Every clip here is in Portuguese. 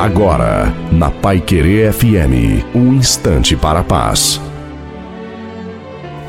Agora, na Pai Querer FM, um instante para a paz.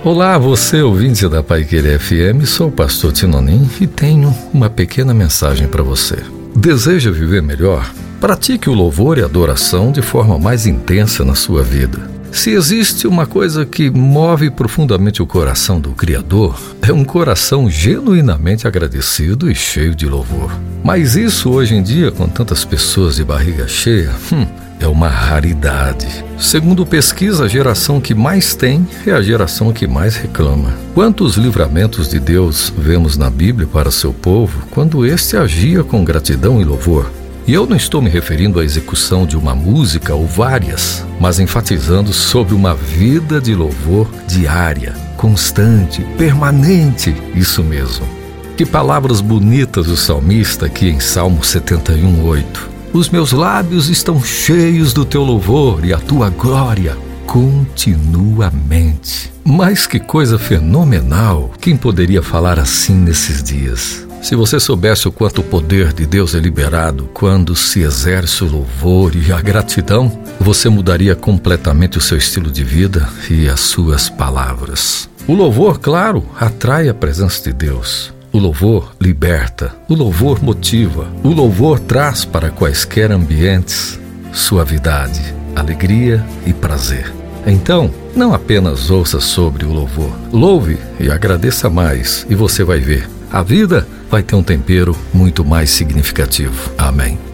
Olá, você ouvinte da Pai Querer FM, sou o pastor Tinonim e tenho uma pequena mensagem para você. Deseja viver melhor? Pratique o louvor e adoração de forma mais intensa na sua vida. Se existe uma coisa que move profundamente o coração do Criador, é um coração genuinamente agradecido e cheio de louvor. Mas isso hoje em dia, com tantas pessoas de barriga cheia, hum, é uma raridade. Segundo pesquisa, a geração que mais tem é a geração que mais reclama. Quantos livramentos de Deus vemos na Bíblia para seu povo quando este agia com gratidão e louvor? E eu não estou me referindo à execução de uma música ou várias, mas enfatizando sobre uma vida de louvor diária, constante, permanente, isso mesmo. Que palavras bonitas o salmista aqui em Salmo 71:8. Os meus lábios estão cheios do teu louvor e a tua glória continuamente. Mas que coisa fenomenal! Quem poderia falar assim nesses dias? Se você soubesse o quanto o poder de Deus é liberado quando se exerce o louvor e a gratidão, você mudaria completamente o seu estilo de vida e as suas palavras. O louvor, claro, atrai a presença de Deus. O louvor liberta, o louvor motiva, o louvor traz para quaisquer ambientes suavidade, alegria e prazer. Então, não apenas ouça sobre o louvor, louve e agradeça mais, e você vai ver a vida vai ter um tempero muito mais significativo. Amém.